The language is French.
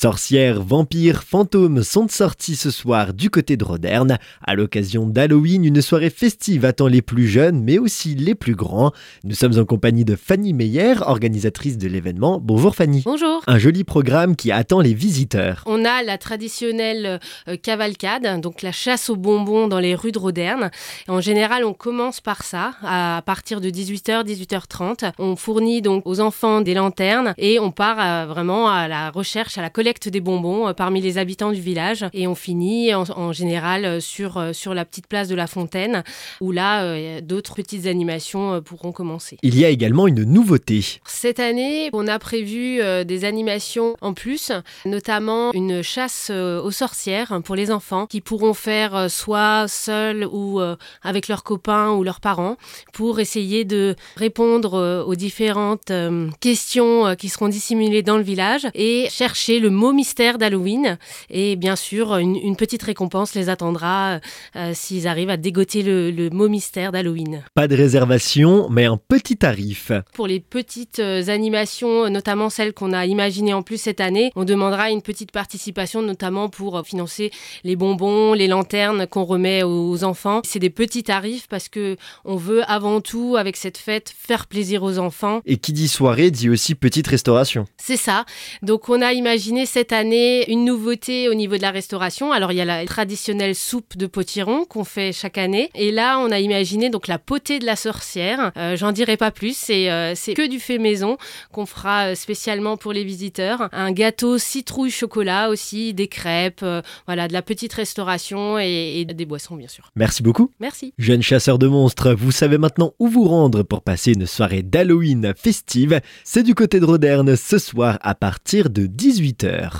Sorcières, vampires, fantômes sont sortis ce soir du côté de Roderne. À l'occasion d'Halloween, une soirée festive attend les plus jeunes, mais aussi les plus grands. Nous sommes en compagnie de Fanny Meyer, organisatrice de l'événement. Bonjour Fanny. Bonjour. Un joli programme qui attend les visiteurs. On a la traditionnelle euh, cavalcade, donc la chasse aux bonbons dans les rues de Roderne. En général, on commence par ça à partir de 18h, 18h30. On fournit donc aux enfants des lanternes et on part euh, vraiment à la recherche, à la collecte des bonbons euh, parmi les habitants du village et on finit en, général euh, sur, euh, sur la petite place de la fontaine où là d'autres petites animations pourront commencer. Il y a également une nouveauté. Cette année, on a prévu des animations en plus, notamment une chasse aux sorcières pour les enfants qui pourront faire soit seuls ou avec leurs copains ou leurs parents pour essayer de répondre aux différentes questions qui seront dissimulées dans le village et chercher le mot mystère d'Halloween. Et bien sûr, une, petite récompense les attendra euh, s'ils arrivent à dégoter le, mot mystère d'Halloween. Pas de réservation, mais un petit tarif. Pour les petites euh, animations, notamment celles qu'on a imaginées en plus cette année, on demandera une petite participation, notamment pour euh, financer les bonbons, les lanternes qu'on remet aux enfants. C'est des petits tarifs parce que on veut avant tout, avec cette fête, faire plaisir aux enfants. Et qui dit soirée dit aussi petite restauration. C'est ça. Donc on a imaginé cette année une nouveauté au niveau de la restauration. Alors il y a la traditionnelle soupe de potiron qu'on fait chaque année. Et là, on a imaginé donc la potée de la sorcière. Euh, j'en dirai pas plus. C'est euh, c'est que du fait maison qu'on fera euh, spécialement pour les visiteurs. Un gâteau citrouille chocolat aussi, des crêpes, voilà, de la petite restauration et, et des boissons bien sûr. Merci beaucoup. Merci. Jeune chasseur de monstres, vous savez maintenant où vous rendre pour passer une soirée d'Halloween festive. C'est du côté de Roderne ce soir à partir de 18h. Twitter.